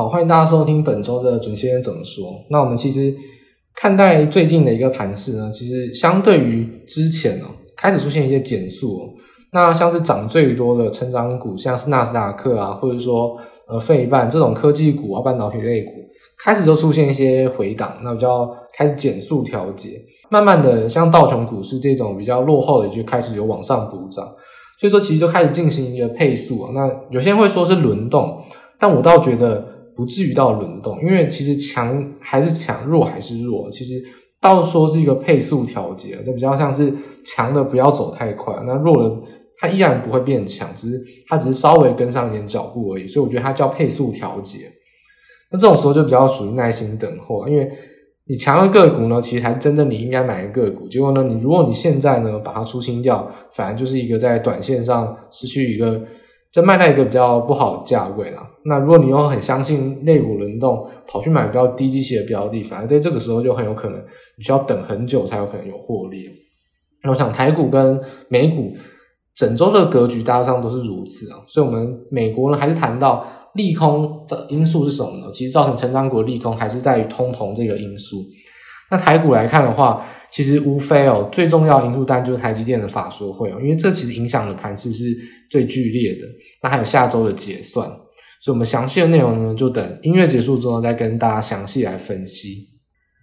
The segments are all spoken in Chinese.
好，欢迎大家收听本周的准先生怎么说。那我们其实看待最近的一个盘势呢，其实相对于之前哦，开始出现一些减速哦。那像是涨最多的成长股，像是纳斯达克啊，或者说呃费半这种科技股啊，半导体类股，开始就出现一些回档，那比较开始减速调节。慢慢的，像道琼股市这种比较落后的，就开始有往上补涨。所以说，其实就开始进行一个配速啊。那有些人会说是轮动，但我倒觉得。不至于到轮动，因为其实强还是强，弱还是弱，其实倒说是一个配速调节，就比较像是强的不要走太快，那弱的它依然不会变强，只是它只是稍微跟上一点脚步而已，所以我觉得它叫配速调节。那这种时候就比较属于耐心等候，因为你强的个股呢，其实才是真正你应该买的个股，结果呢，你如果你现在呢把它出清掉，反而就是一个在短线上失去一个。就卖在一个比较不好的价位啦。那如果你又很相信类股轮动，跑去买比较低基期的标的，反而在这个时候就很有可能你需要等很久才有可能有获利。那我想台股跟美股整周的格局大致上都是如此啊。所以，我们美国呢还是谈到利空的因素是什么呢？其实造成成长股利空还是在于通膨这个因素。那台股来看的话，其实无非哦，最重要因素当然就是台积电的法说会哦，因为这其实影响的盘势是最剧烈的。那还有下周的结算，所以我们详细的内容呢，就等音乐结束之后再跟大家详细来分析。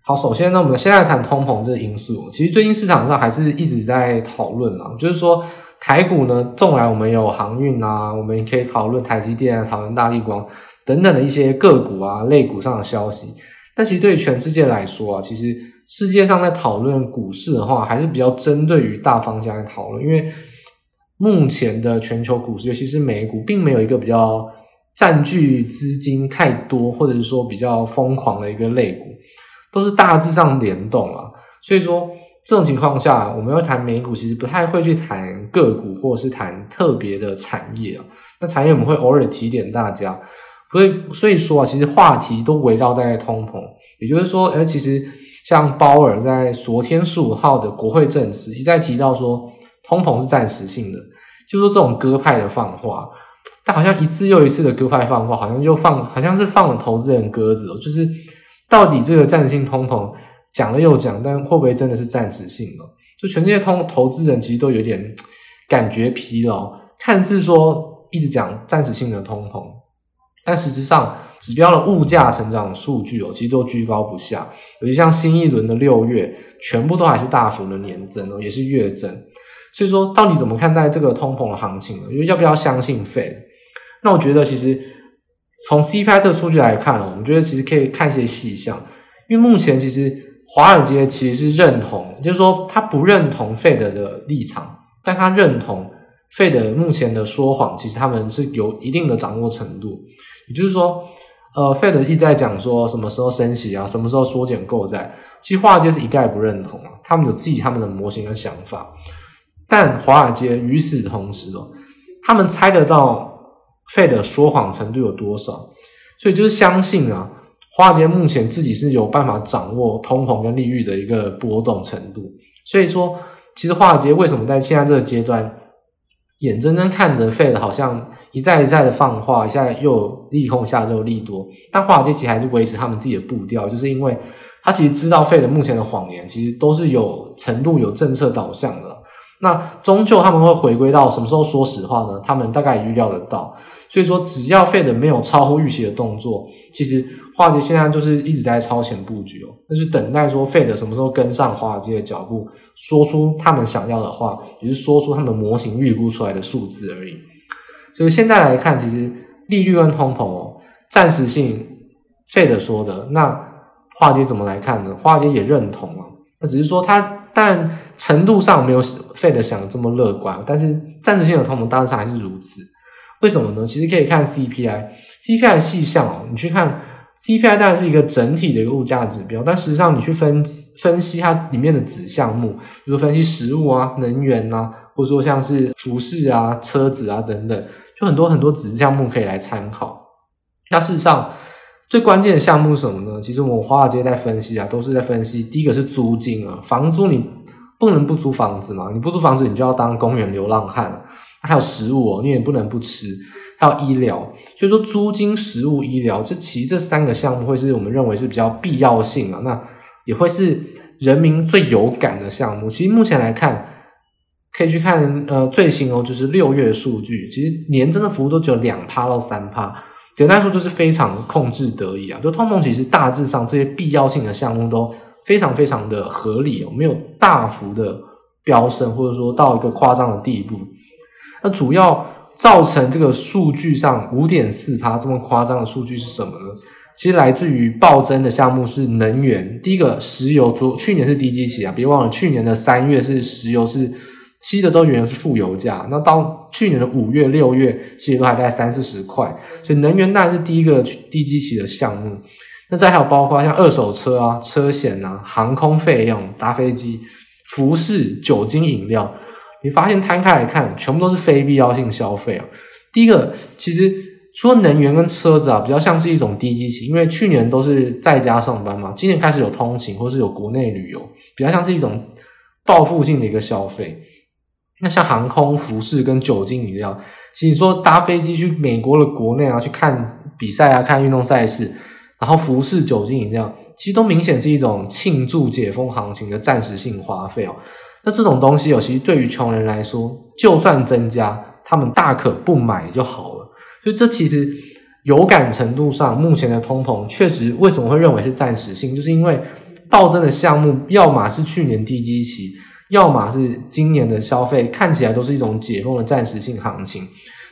好，首先呢，我们先来谈通膨这个因素。其实最近市场上还是一直在讨论啊，就是说台股呢，纵然我们有航运啊，我们可以讨论台积电啊，讨论大立光等等的一些个股啊、类股上的消息。但其实对于全世界来说啊，其实世界上在讨论股市的话，还是比较针对于大方向来讨论。因为目前的全球股市，尤其是美股，并没有一个比较占据资金太多，或者是说比较疯狂的一个类股，都是大致上联动啊。所以说这种情况下，我们要谈美股，其实不太会去谈个股，或者是谈特别的产业啊。那产业我们会偶尔提点大家。所以，所以说啊，其实话题都围绕在通膨，也就是说，诶，其实像鲍尔在昨天十五号的国会证词一再提到说，通膨是暂时性的，就说这种鸽派的放话，但好像一次又一次的鸽派放话，好像又放，好像是放了投资人鸽子哦，就是到底这个暂时性通膨讲了又讲，但会不会真的是暂时性的？就全世界通投资人其实都有点感觉疲劳，看似说一直讲暂时性的通膨。但实质上，指标的物价成长数据哦，其实都居高不下。尤其像新一轮的六月，全部都还是大幅的年增哦，也是月增。所以说，到底怎么看待这个通膨的行情呢？因为要不要相信 Fed？那我觉得，其实从 CPI 这个数据来看，我们觉得其实可以看一些细项。因为目前其实华尔街其实是认同，就是说他不认同 Fed 的立场，但他认同 Fed 目前的说谎，其实他们是有一定的掌握程度。也就是说，呃，Fed 一直在讲说什么时候升息啊，什么时候缩减购债，其实华尔街是一概不认同啊，他们有自己他们的模型跟想法。但华尔街与此同时哦，他们猜得到 Fed 说谎程度有多少，所以就是相信啊，华尔街目前自己是有办法掌握通膨跟利率的一个波动程度。所以说，其实华尔街为什么在现在这个阶段，眼睁睁看着费的好像一再一再的放话，现在又利空，下又利多，但华尔街其实还是维持他们自己的步调，就是因为他其实知道费的目前的谎言其实都是有程度、有政策导向的。那终究他们会回归到什么时候说实话呢？他们大概也预料得到。所以说，只要 Fed 没有超乎预期的动作，其实华尔街现在就是一直在超前布局哦，那就是等待说 Fed 什么时候跟上华尔街的脚步，说出他们想要的话，也是说出他们模型预估出来的数字而已。所以现在来看，其实利率跟通膨哦，暂时性 Fed 说的，那华尔街怎么来看呢？华尔街也认同啊，那只是说它。但程度上没有 Fed 想的这么乐观，但是暂时性的通膨大致上还是如此。为什么呢？其实可以看 CPI，CPI 的细项哦，你去看 CPI 当然是一个整体的一个物价指标，但实际上你去分分析它里面的子项目，比如分析食物啊、能源啊，或者说像是服饰啊、车子啊等等，就很多很多子项目可以来参考。那事实上。最关键的项目是什么呢？其实我们华尔街在分析啊，都是在分析。第一个是租金啊，房租你不能不租房子嘛，你不租房子，你就要当公园流浪汉。还有食物哦，你也不能不吃。还有医疗。所以说，租金、食物、医疗，这其实这三个项目会是我们认为是比较必要性啊，那也会是人民最有感的项目。其实目前来看，可以去看呃最新哦，就是六月数据，其实年增的幅度都只有两趴到三趴，简单说就是非常控制得宜啊。就通膨其实大致上这些必要性的项目都非常非常的合理哦，没有大幅的飙升，或者说到一个夸张的地步。那主要造成这个数据上五点四趴这么夸张的数据是什么呢？其实来自于暴增的项目是能源。第一个石油，昨去年是低基期啊，别忘了去年的三月是石油是西德州原油是负油价，那到去年的五月、六月其实都还在三四十块，所以能源当然是第一个低基期的项目。那再还有包括像二手车啊、车险啊、航空费用、搭飞机、服饰、酒精饮料，你发现摊开来看，全部都是非必要性消费啊。第一个，其实除了能源跟车子啊，比较像是一种低基期，因为去年都是在家上班嘛，今年开始有通勤或是有国内旅游，比较像是一种报复性的一个消费。那像航空、服饰跟酒精饮料，其实说搭飞机去美国的国内啊，去看比赛啊，看运动赛事。然后服饰、酒精饮料，其实都明显是一种庆祝解封行情的暂时性花费哦。那这种东西有，其实对于穷人来说，就算增加，他们大可不买就好了。所以这其实有感程度上，目前的通膨确实为什么会认为是暂时性，就是因为暴增的项目，要么是去年低基期，要么是今年的消费，看起来都是一种解封的暂时性行情。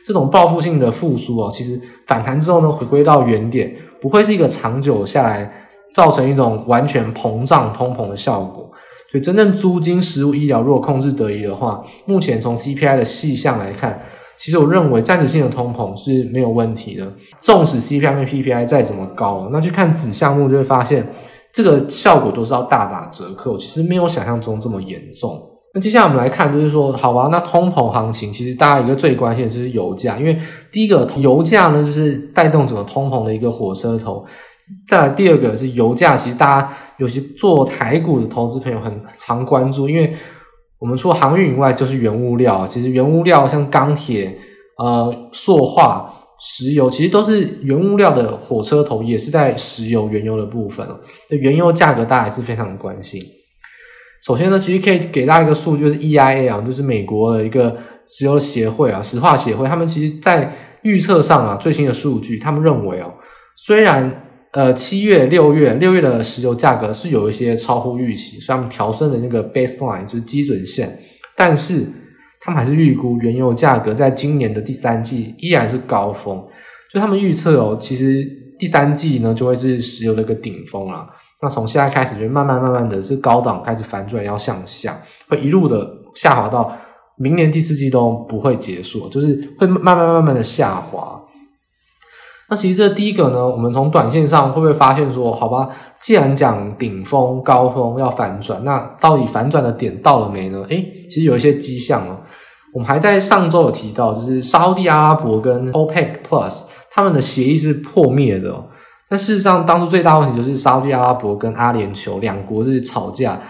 这种报复性的复苏哦，其实反弹之后呢，回归到原点，不会是一个长久下来造成一种完全膨胀通膨的效果。所以，真正租金、食物、医疗如果控制得宜的话，目前从 CPI 的细项来看，其实我认为暂时性的通膨是没有问题的。纵使 CPI 跟 PPI 再怎么高，那去看子项目就会发现，这个效果都是要大打折扣，其实没有想象中这么严重。那接下来我们来看，就是说，好吧，那通膨行情其实大家一个最关心的就是油价，因为第一个油价呢，就是带动整个通膨的一个火车头。再来第二个是油价，其实大家尤其做台股的投资朋友很常关注，因为我们除了航运以外，就是原物料。其实原物料像钢铁、呃塑化、石油，其实都是原物料的火车头，也是在石油、原油的部分。对原油价格，大家还是非常的关心。首先呢，其实可以给大家一个数据，就是 EIA 啊，就是美国的一个石油协会啊，石化协会，他们其实在预测上啊，最新的数据，他们认为哦，虽然呃七月、六月、六月的石油价格是有一些超乎预期，所以他们调升的那个 baseline 就是基准线，但是他们还是预估原油价格在今年的第三季依然是高峰，就他们预测哦，其实第三季呢就会是石油的一个顶峰啊。那从现在开始，就慢慢慢慢的是高档开始反转，要向下，会一路的下滑到明年第四季都不会结束，就是会慢慢慢慢的下滑。那其实这第一个呢，我们从短线上会不会发现说，好吧，既然讲顶峰高峰要反转，那到底反转的点到了没呢？诶，其实有一些迹象哦。我们还在上周有提到，就是沙乌地阿拉伯跟 OPEC Plus 他们的协议是破灭的。那事实上，当初最大问题就是沙乌地阿拉伯跟阿联酋两国是吵架。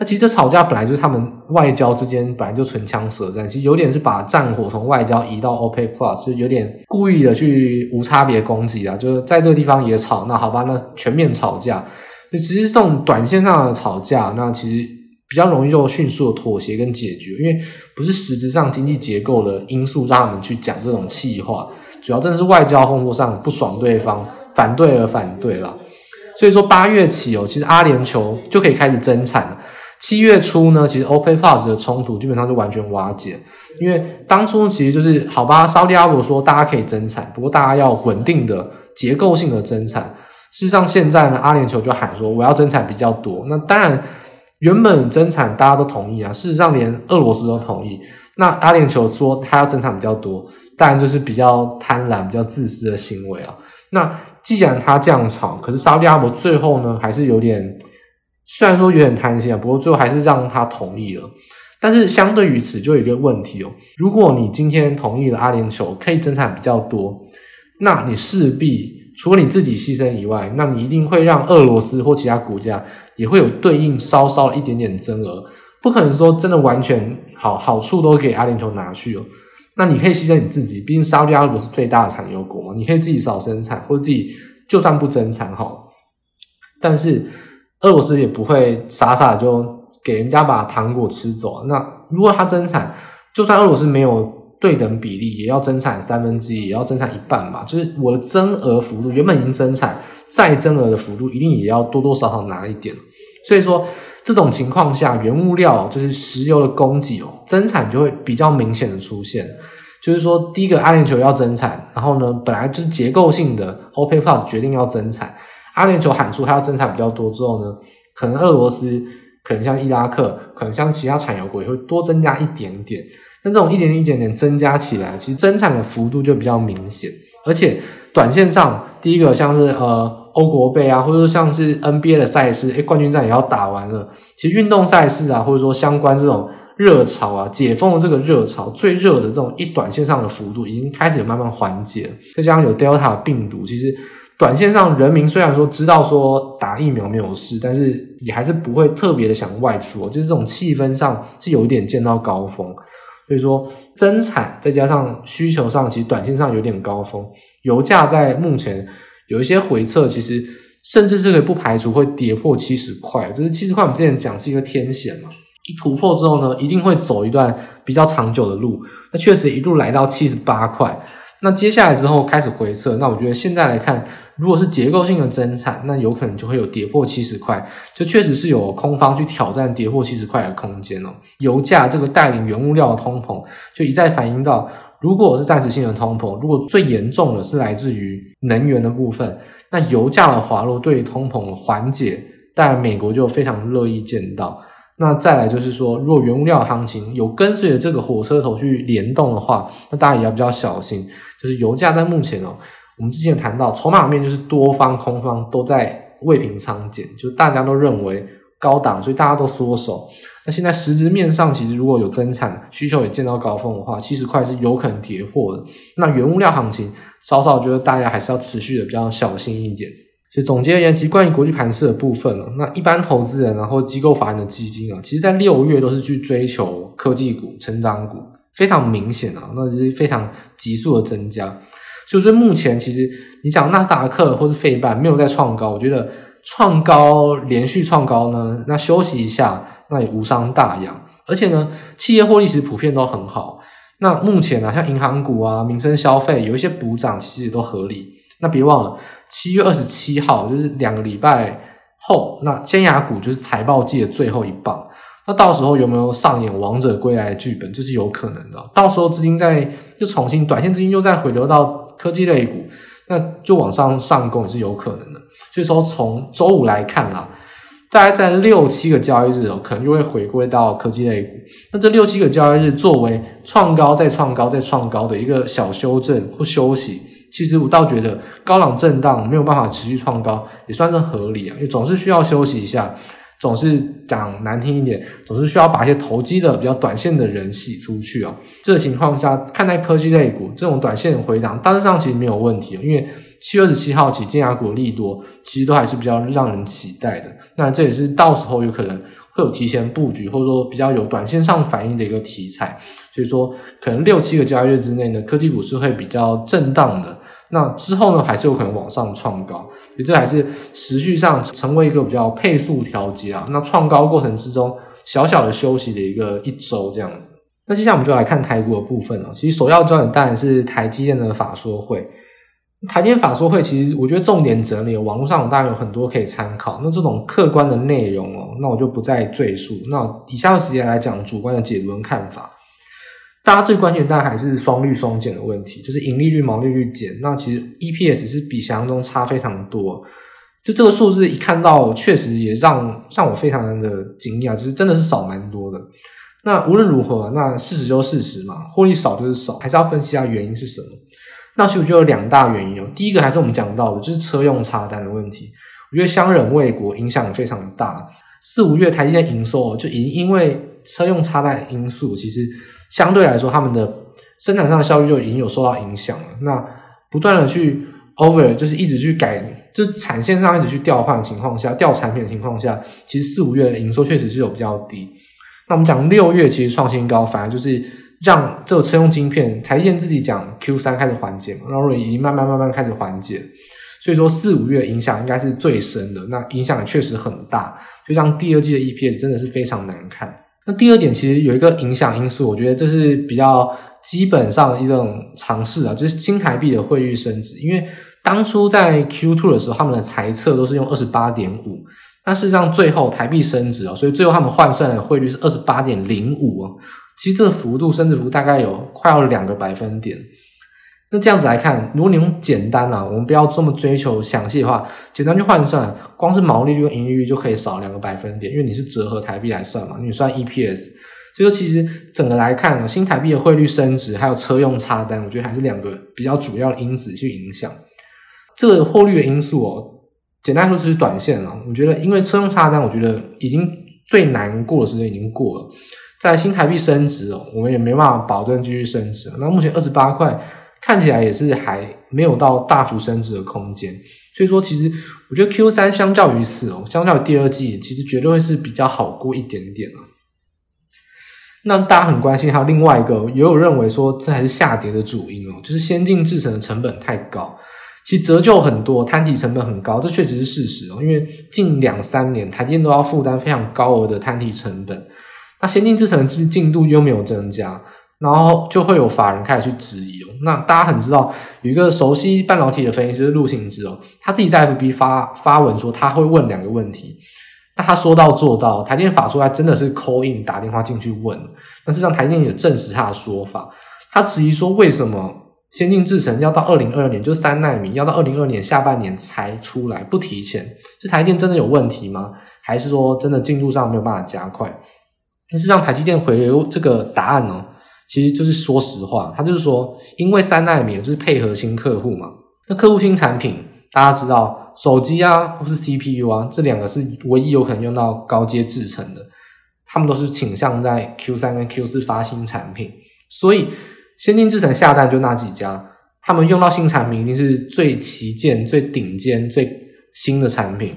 那其实这吵架本来就是他们外交之间本来就唇枪舌战，其实有点是把战火从外交移到 OPEC Plus，就有点故意的去无差别攻击啊，就是在这个地方也吵，那好吧，那全面吵架。那其实这种短线上的吵架，那其实比较容易就迅速的妥协跟解决，因为不是实质上经济结构的因素让他们去讲这种气话，主要真是外交风波上不爽对方。反对而反对了，所以说八月起哦，其实阿联酋就可以开始增产了。七月初呢，其实 OPEC Plus 的冲突基本上就完全瓦解，因为当初其实就是好吧，沙利阿伯说大家可以增产，不过大家要稳定的结构性的增产。事实上现在呢，阿联酋就喊说我要增产比较多。那当然原本增产大家都同意啊，事实上连俄罗斯都同意。那阿联酋说他要增产比较多，当然就是比较贪婪、比较自私的行为啊。那既然他这样吵，可是沙利阿伯最后呢，还是有点，虽然说有点贪心啊，不过最后还是让他同意了。但是相对于此，就有一个问题哦，如果你今天同意了阿联酋可以增产比较多，那你势必除了你自己牺牲以外，那你一定会让俄罗斯或其他国家也会有对应稍稍一点点增额，不可能说真的完全好好处都给阿联酋拿去哦。那你可以牺牲你自己，毕竟沙特阿拉伯是最大的产油国嘛，你可以自己少生产，或者自己就算不增产好，但是俄罗斯也不会傻傻就给人家把糖果吃走。那如果他增产，就算俄罗斯没有对等比例，也要增产三分之一，也要增产一半吧。就是我的增额幅度原本已经增产，再增额的幅度一定也要多多少少拿一点。所以说。这种情况下，原物料就是石油的供给哦，增产就会比较明显的出现。就是说，第一个阿联酋要增产，然后呢，本来就是结构性的 OPEC Plus 决定要增产，阿联酋喊出它要增产比较多之后呢，可能俄罗斯，可能像伊拉克，可能像其他产油国也会多增加一点点。那这种一点点、一点点增加起来，其实增产的幅度就比较明显，而且短线上，第一个像是呃。欧国杯啊，或者说像是 NBA 的赛事，诶，冠军战也要打完了。其实运动赛事啊，或者说相关这种热潮啊，解封的这个热潮，最热的这种一短线上的幅度已经开始有慢慢缓解。再加上有 Delta 病毒，其实短线上人民虽然说知道说打疫苗没有事，但是也还是不会特别的想外出，就是这种气氛上是有一点见到高峰。所以说增产再加上需求上，其实短线上有点高峰。油价在目前。有一些回撤，其实甚至是可以不排除会跌破七十块。就是七十块，我们之前讲是一个天险嘛，一突破之后呢，一定会走一段比较长久的路。那确实一路来到七十八块。那接下来之后开始回测，那我觉得现在来看，如果是结构性的增产，那有可能就会有跌破七十块，就确实是有空方去挑战跌破七十块的空间哦。油价这个带领原物料的通膨，就一再反映到。如果是暂时性的通膨，如果最严重的是来自于能源的部分，那油价的滑落对于通膨的缓解，当然美国就非常乐意见到。那再来就是说，如果原物料行情有跟随着这个火车头去联动的话，那大家也要比较小心。就是油价在目前哦，我们之前谈到筹码面就是多方空方都在未平仓减，就大家都认为高档，所以大家都缩手。那现在实质面上，其实如果有增产需求也见到高峰的话，七十块是有可能跌破的。那原物料行情，稍稍觉得大家还是要持续的比较小心一点。所以总结而言，其实关于国际盘势的部分呢，那一般投资人然后机构法人的基金啊，其实在六月都是去追求科技股、成长股，非常明显啊，那就是非常急速的增加。所以说目前其实你讲纳斯达克或是费半没有在创高，我觉得。创高连续创高呢，那休息一下，那也无伤大雅。而且呢，企业获利其实普遍都很好。那目前啊，像银行股啊、民生消费有一些补涨，其实也都合理。那别忘了，七月二十七号就是两个礼拜后，那尖牙股就是财报季的最后一棒。那到时候有没有上演王者归来的剧本，这是有可能的。到时候资金再就重新短线资金又再回流到科技类股。那就往上上攻也是有可能的，所以说从周五来看啦，大概在六七个交易日哦，可能就会回归到科技类股。那这六七个交易日作为创高再创高再创高的一个小修正或休息，其实我倒觉得高档震荡没有办法持续创高也算是合理啊，因为总是需要休息一下。总是讲难听一点，总是需要把一些投机的比较短线的人洗出去啊。这个情况下，看待科技类股这种短线的回档，单上其实没有问题，因为七月二十七号起，建牙股利多其实都还是比较让人期待的。那这也是到时候有可能会有提前布局，或者说比较有短线上反应的一个题材。所以说，可能六七个交易日之内呢，科技股是会比较震荡的。那之后呢，还是有可能往上创高，所以这还是持续上成为一个比较配速调节啊。那创高过程之中，小小的休息的一个一周这样子。那接下来我们就来看台股的部分了。其实首要焦点当然是台积电的法说会。台积电法说会其实我觉得重点整理，网络上当然有很多可以参考。那这种客观的内容哦，那我就不再赘述。那以下就直接来讲主观的解读跟看法。大家最关心的当然还是双率双减的问题，就是盈利率、毛利率减。那其实 EPS 是比想象中差非常多。就这个数字一看到，确实也让让我非常的惊讶，就是真的是少蛮多的。那无论如何，那事实就是事实嘛，获利少就是少，还是要分析一下原因是什么。那其实就有两大原因哦。第一个还是我们讲到的，就是车用插单的问题。我觉得相忍为国，影响非常大。四五月台积电营收就已经因为车用插单因素，其实。相对来说，他们的生产上的效率就已经有受到影响了。那不断的去 over，就是一直去改，就产线上一直去调换的情况下，调产品的情况下，其实四五月的营收确实是有比较低。那我们讲六月其实创新高，反而就是让这个车用晶片，台积电自己讲 Q 三开始缓解嘛，然后已经慢慢慢慢开始缓解，所以说四五月影响应该是最深的，那影响也确实很大，就像第二季的 EPS 真的是非常难看。那第二点其实有一个影响因素，我觉得这是比较基本上一种尝试啊，就是新台币的汇率升值，因为当初在 Q two 的时候，他们的财测都是用二十八点五，但事实上最后台币升值啊，所以最后他们换算的汇率是二十八点零五啊。其实这个幅度升值幅度大概有快要两个百分点。那这样子来看，如果你用简单啊，我们不要这么追求详细的话，简单去换算，光是毛利率跟盈利率就可以少两个百分点，因为你是折合台币来算嘛，你算 EPS。所以说，其实整个来看，新台币的汇率升值，还有车用插单，我觉得还是两个比较主要的因子去影响这个汇率的因素哦。简单说就是短线了。我觉得，因为车用插单，我觉得已经最难过的时间已经过了。在新台币升值哦，我们也没办法保证继续升值。那目前二十八块看起来也是还没有到大幅升值的空间，所以说其实我觉得 Q 三相较于此哦，相较于第二季，其实绝对会是比较好过一点点了。那大家很关心，还有另外一个也有认为说这还是下跌的主因哦，就是先进制程的成本太高，其实折旧很多，摊提成本很高，这确实是事实哦。因为近两三年台积电都要负担非常高额的摊提成本。那先进制程之进度又没有增加，然后就会有法人开始去质疑。那大家很知道，有一个熟悉半导体的分析师陆行之哦，他自己在 FB 发发文说他会问两个问题。那他说到做到，台电法说他真的是 call in 打电话进去问，但是让台电也证实他的说法。他质疑说，为什么先进制程要到二零二二年就三纳米要到二零二二年下半年才出来，不提前？是台电真的有问题吗？还是说真的进度上没有办法加快？但是让台积电回这个答案呢，其实就是说实话，他就是说，因为三奈米就是配合新客户嘛，那客户新产品，大家知道手机啊或是 CPU 啊这两个是唯一有可能用到高阶制程的，他们都是倾向在 Q 三跟 Q 四发新产品，所以先进制程下单就那几家，他们用到新产品一定是最旗舰、最顶尖、最新的产品，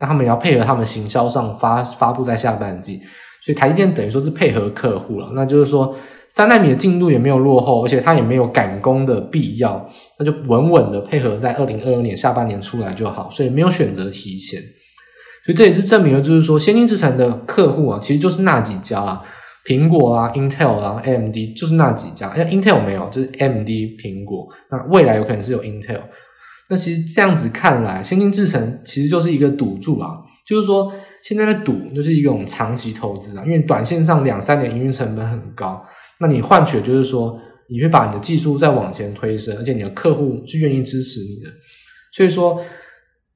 那他们也要配合他们行销上发发布在下半季。所以台积电等于说是配合客户了，那就是说三纳米的进度也没有落后，而且它也没有赶工的必要，那就稳稳的配合在二零二二年下半年出来就好，所以没有选择提前。所以这也是证明了，就是说先进制程的客户啊，其实就是那几家啊，苹果啊、Intel 啊、AMD 就是那几家，因为 Intel 没有，就是 AMD、苹果，那未来有可能是有 Intel。那其实这样子看来，先进制程其实就是一个赌注啊，就是说。现在的赌就是一种长期投资啊，因为短线上两三年营运成本很高，那你换取就是说，你会把你的技术再往前推升，而且你的客户是愿意支持你的，所以说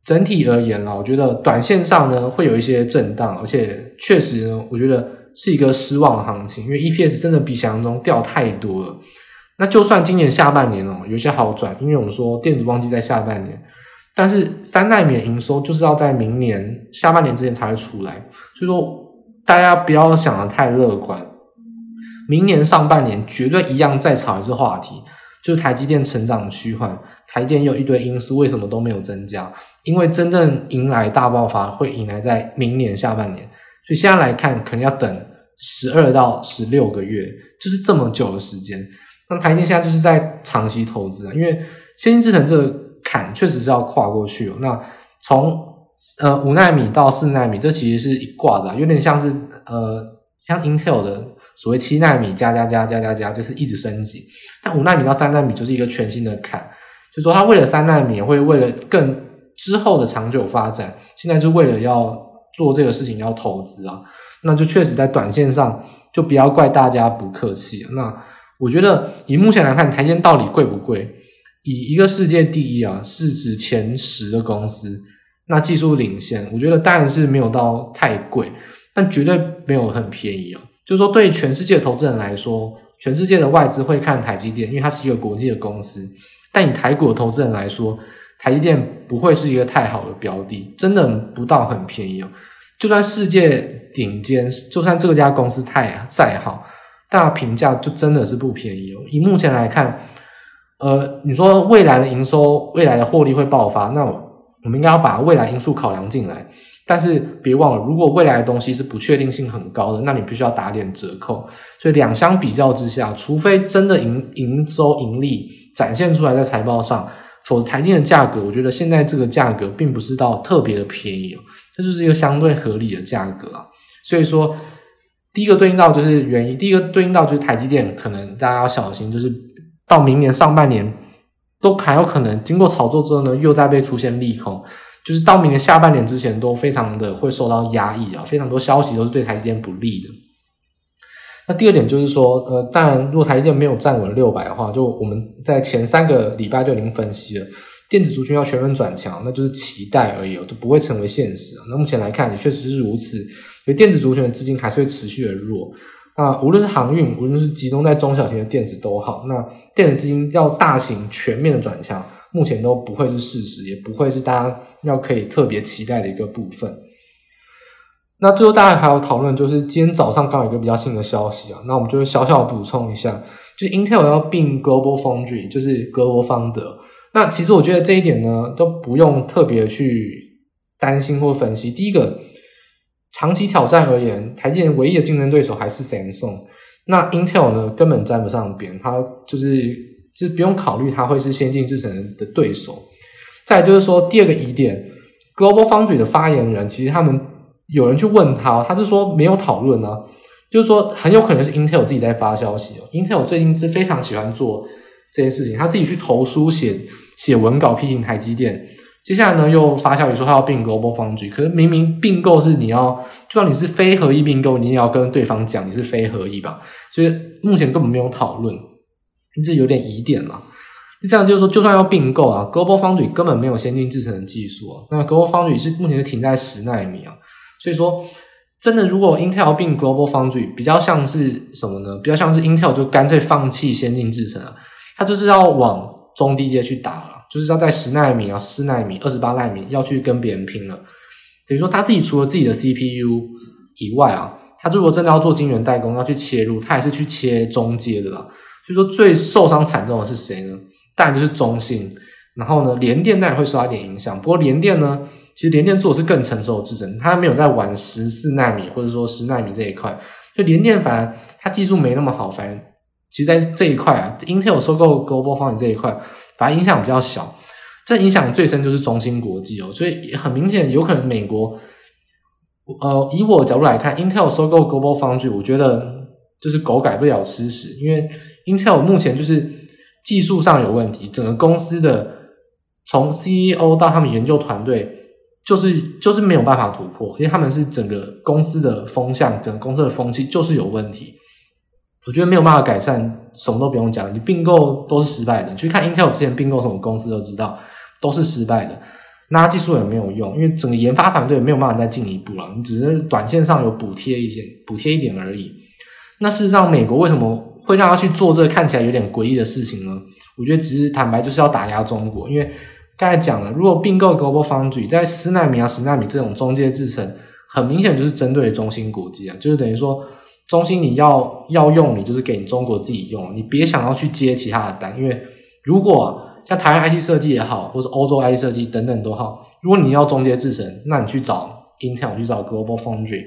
整体而言啦，我觉得短线上呢会有一些震荡，而且确实呢，我觉得是一个失望的行情，因为 EPS 真的比想象中掉太多了。那就算今年下半年哦有些好转，因为我们说电子旺季在下半年。但是三代免营收就是要在明年下半年之前才会出来，所以说大家不要想的太乐观。明年上半年绝对一样再炒一次话题，就是台积电成长趋缓，台积电有一堆因素为什么都没有增加？因为真正迎来大爆发会迎来在明年下半年，所以现在来看可能要等十二到十六个月，就是这么久的时间。那台积电现在就是在长期投资啊，因为先进制程这个。坎确实是要跨过去哦。那从呃五纳米到四纳米，这其实是一挂的，有点像是呃像 Intel 的所谓七纳米加加加加加加，就是一直升级。但五纳米到三纳米就是一个全新的坎，就说它为了三纳米，会为了更之后的长久发展，现在就为了要做这个事情要投资啊。那就确实在短线上就不要怪大家不客气。那我觉得以目前来看，台积电到底贵不贵？以一个世界第一啊，市值前十的公司，那技术领先，我觉得当然是没有到太贵，但绝对没有很便宜哦。就是说，对全世界投资人来说，全世界的外资会看台积电，因为它是一个国际的公司。但以台股的投资人来说，台积电不会是一个太好的标的，真的不到很便宜哦。就算世界顶尖，就算这家公司太再好，但评价就真的是不便宜哦。以目前来看。呃，你说未来的营收、未来的获利会爆发，那我们应该要把未来因素考量进来。但是别忘了，如果未来的东西是不确定性很高的，那你必须要打点折扣。所以两相比较之下，除非真的营营收盈利展现出来在财报上，否则台积电的价格，我觉得现在这个价格并不是到特别的便宜，这就是一个相对合理的价格啊。所以说，第一个对应到就是原因，第一个对应到就是台积电，可能大家要小心，就是到明年上半年都还有可能经过炒作之后呢，又再被出现利空。就是到明年下半年之前都非常的会受到压抑啊，非常多消息都是对台积电不利的。那第二点就是说，呃，当然，如果台积电没有站稳六百的话，就我们在前三个礼拜就已经分析了，电子族群要全面转强，那就是期待而已，就不会成为现实。那目前来看也确实是如此，所以电子族群的资金还是会持续的弱。那无论是航运，无论是集中在中小型的电子都好，那电子资金要大型全面的转强。目前都不会是事实，也不会是大家要可以特别期待的一个部分。那最后大家还有讨论，就是今天早上刚有一个比较新的消息啊，那我们就小小补充一下，就是 Intel 要并 Global Foundry，就是格罗方德。那其实我觉得这一点呢，都不用特别去担心或分析。第一个，长期挑战而言，台积电唯一的竞争对手还是 Samsung。那 Intel 呢，根本沾不上边，它就是。是不用考虑它会是先进制程的对手。再就是说，第二个疑点，Global Foundry 的发言人其实他们有人去问他，他是说没有讨论啊，就是说很有可能是 Intel 自己在发消息哦。Intel 最近是非常喜欢做这件事情，他自己去投书写写文稿批评台积电，接下来呢又发消息说他要并 Global Foundry，可是明明并购是你要，就算你是非合意并购，你也要跟对方讲你是非合意吧，所以目前根本没有讨论。这有点疑点了。这样就是说，就算要并购啊，Global Foundry 根本没有先进制程的技术啊。那 Global Foundry 是目前是停在十纳米啊。所以说，真的如果 Intel 并 Global Foundry，比较像是什么呢？比较像是 Intel 就干脆放弃先进制程啊，它就是要往中低阶去打了，就是要在十纳米啊、四纳米、二十八纳米要去跟别人拼了。等于说，他自己除了自己的 CPU 以外啊，他如果真的要做晶圆代工，要去切入，他还是去切中阶的了。就说最受伤惨重的是谁呢？当然就是中芯。然后呢，联电当然会受到一点影响。不过联电呢，其实联电做的是更成熟的制程，它没有在玩十四纳米或者说十纳米这一块。就联电反而它技术没那么好，反正其实在这一块啊，Intel 收购 Global f o n d 这一块，反而影响比较小。这影响最深就是中芯国际哦，所以很明显有可能美国，呃，以我角度来看，Intel 收购 Global f o n d 我觉得就是狗改不了吃屎，因为。Intel 目前就是技术上有问题，整个公司的从 CEO 到他们研究团队，就是就是没有办法突破，因为他们是整个公司的风向，整个公司的风气就是有问题。我觉得没有办法改善，什么都不用讲，你并购都是失败的。去看 Intel 之前并购什么公司都知道，都是失败的。那技术也没有用，因为整个研发团队没有办法再进一步了，你只是短线上有补贴一些，补贴一点而已。那事实上，美国为什么？会让他去做这个看起来有点诡异的事情呢？我觉得只是坦白就是要打压中国，因为刚才讲了，如果并购 Global Foundry 在十纳米啊、十纳米这种中介制程，很明显就是针对中芯国际啊，就是等于说中芯你要要用，你就是给你中国自己用，你别想要去接其他的单，因为如果像台湾 IC 设计也好，或者欧洲 IC 设计等等都好，如果你要中阶制程，那你去找 Intel 去找 Global Foundry，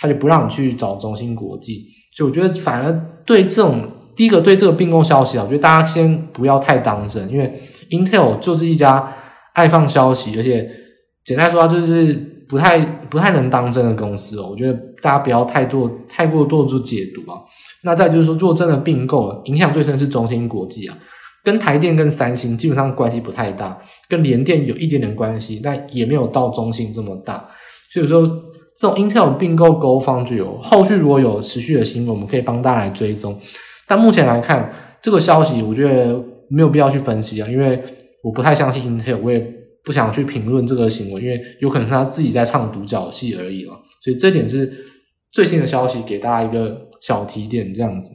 他就不让你去找中芯国际。所以我觉得，反而对这种第一个对这个并购消息啊，我觉得大家先不要太当真，因为 Intel 就是一家爱放消息，而且简单说，就是不太不太能当真的公司哦。我觉得大家不要太做太过多做解读啊。那再就是说，若真的并购，影响最深是中芯国际啊，跟台电跟三星基本上关系不太大，跟联电有一点点关系，但也没有到中芯这么大，所以说。这种 Intel 并购 Go Foundry 有后续如果有持续的新闻，我们可以帮大家来追踪。但目前来看，这个消息我觉得没有必要去分析啊，因为我不太相信 Intel，我也不想去评论这个行为，因为有可能是他自己在唱独角戏而已了。所以这点是最新的消息，给大家一个小提点，这样子。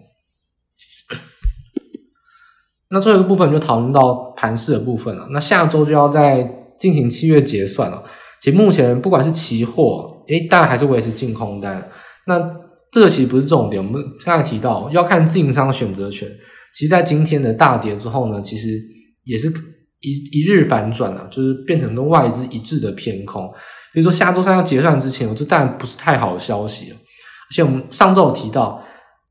那最后一个部分就讨论到盘势的部分了。那下周就要再进行七月结算了。其实目前不管是期货。诶，当然还是维持净空单。那这个其实不是重点。我们刚才提到要看自营商选择权。其实，在今天的大跌之后呢，其实也是一一日反转啊，就是变成跟外资一致的偏空。所以说下周三要结算之前，我这当然不是太好的消息。而且我们上周有提到，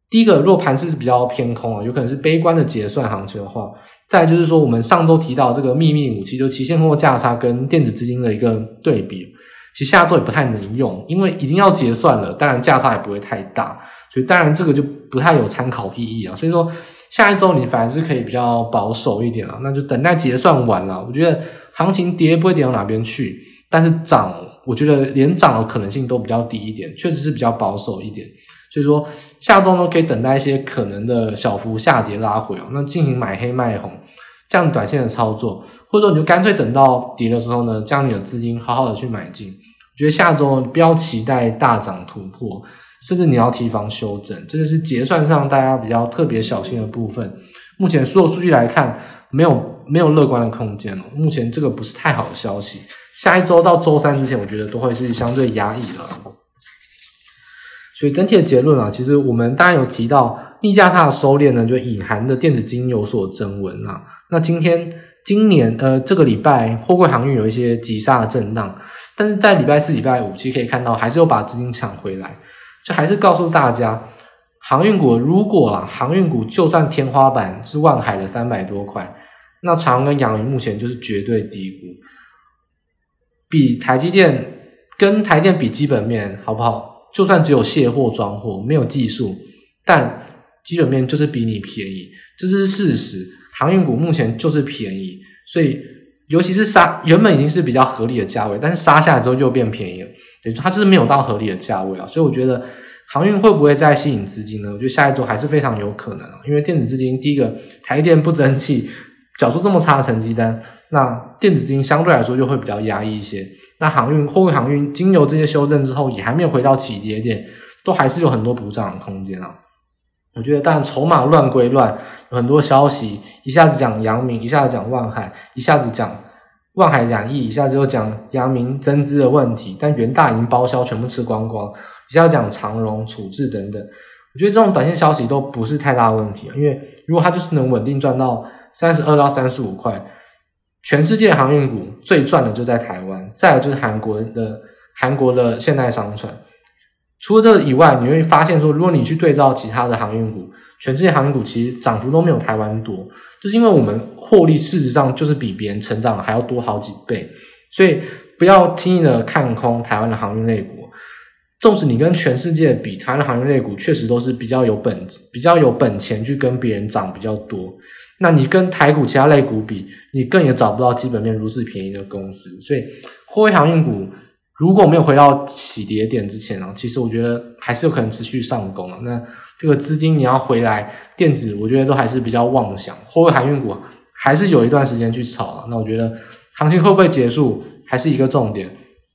第一个，若盘是比较偏空啊，有可能是悲观的结算行情的话，再就是说我们上周提到这个秘密武器，就期现货价差跟电子资金的一个对比，其实下周也不太能用，因为已经要结算了，当然价差也不会太大，所以当然这个就不太有参考意义啊。所以说下一周你反而是可以比较保守一点啊，那就等待结算完了，我觉得行情跌不会跌到哪边去，但是涨。我觉得连涨的可能性都比较低一点，确实是比较保守一点。所以说下周呢，可以等待一些可能的小幅下跌拉回哦，那进行买黑卖红这样短线的操作，或者说你就干脆等到跌的时候呢，将你的资金好好的去买进。我觉得下周不要期待大涨突破，甚至你要提防修正，这个是结算上大家比较特别小心的部分。目前所有数据来看，没有没有乐观的空间哦，目前这个不是太好的消息。下一周到周三之前，我觉得都会是相对压抑的。所以整体的结论啊，其实我们当然有提到逆价差的收敛呢，就隐含的电子金有所增温啊。那今天、今年呃这个礼拜，货柜航运有一些急杀的震荡，但是在礼拜四、礼拜五，其实可以看到还是有把资金抢回来。就还是告诉大家，航运股如果啊，航运股就算天花板是万海的三百多块，那长荣跟阳明目前就是绝对低估。比台积电跟台电比基本面好不好？就算只有卸货装货，没有技术，但基本面就是比你便宜，这是事实。航运股目前就是便宜，所以尤其是杀原本已经是比较合理的价位，但是杀下来之后就变便宜了，等于它就是没有到合理的价位啊。所以我觉得航运会不会再吸引资金呢？我觉得下一周还是非常有可能啊，因为电子资金第一个台电不争气，缴出这么差的成绩单。那电子资金相对来说就会比较压抑一些。那航运、货运航运经由这些修正之后，也还没有回到起跌点，都还是有很多补涨的空间啊。我觉得，当然筹码乱归乱，有很多消息一下子讲阳明，一下子讲万海，一下子讲万海两亿，一下子又讲阳明增资的问题，但元大已经包销，全部吃光光，一下子讲长荣处置等等。我觉得这种短线消息都不是太大问题，因为如果它就是能稳定赚到三十二到三十五块。全世界航运股最赚的就在台湾，再来就是韩国的韩国的现代商船。除了这个以外，你会发现说，如果你去对照其他的航运股，全世界航运股其实涨幅都没有台湾多，就是因为我们获利事实上就是比别人成长还要多好几倍，所以不要轻易的看空台湾的航运类股。纵使你跟全世界比，台湾的航运类股确实都是比较有本、比较有本钱去跟别人涨比较多。那你跟台股其他类股比，你更也找不到基本面如此便宜的公司，所以货运航运股如果没有回到起跌点之前呢，其实我觉得还是有可能持续上攻啊。那这个资金你要回来，电子我觉得都还是比较妄想，货柜航运股还是有一段时间去炒了。那我觉得行情会不会结束，还是一个重点。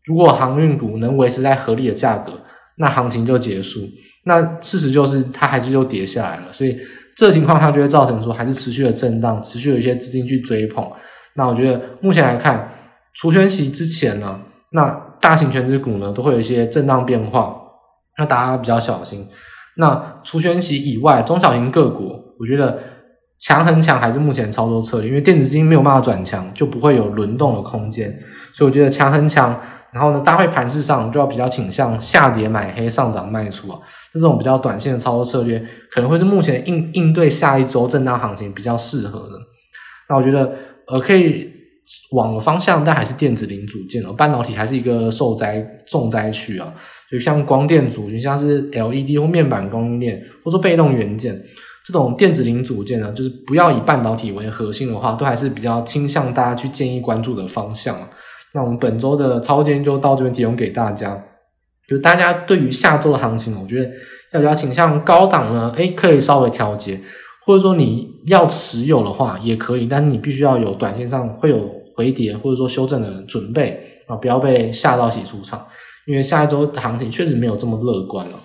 如果航运股能维持在合理的价格，那行情就结束。那事实就是它还是又跌下来了，所以。这情况它就会造成说，还是持续的震荡，持续有一些资金去追捧。那我觉得目前来看，除权息之前呢，那大型全值股呢都会有一些震荡变化，那大家比较小心。那除权息以外，中小型个股，我觉得强很强还是目前操作策略，因为电子资金没有办法转强，就不会有轮动的空间。所以我觉得强很强。然后呢，搭配盘势上就要比较倾向下跌买黑，上涨卖出啊，这种比较短线的操作策略，可能会是目前应应对下一周震荡行情比较适合的。那我觉得，呃，可以往的方向，但还是电子零组件哦，半导体还是一个受灾重灾区啊。就像光电组，就像是 LED 或面板供应链，或者说被动元件这种电子零组件呢，就是不要以半导体为核心的话，都还是比较倾向大家去建议关注的方向。那我们本周的超间就到这边提供给大家，就大家对于下周的行情，我觉得要比较倾向高档呢，诶，可以稍微调节，或者说你要持有的话也可以，但是你必须要有短线上会有回跌或者说修正的准备啊，不要被吓到洗出场，因为下一周的行情确实没有这么乐观了。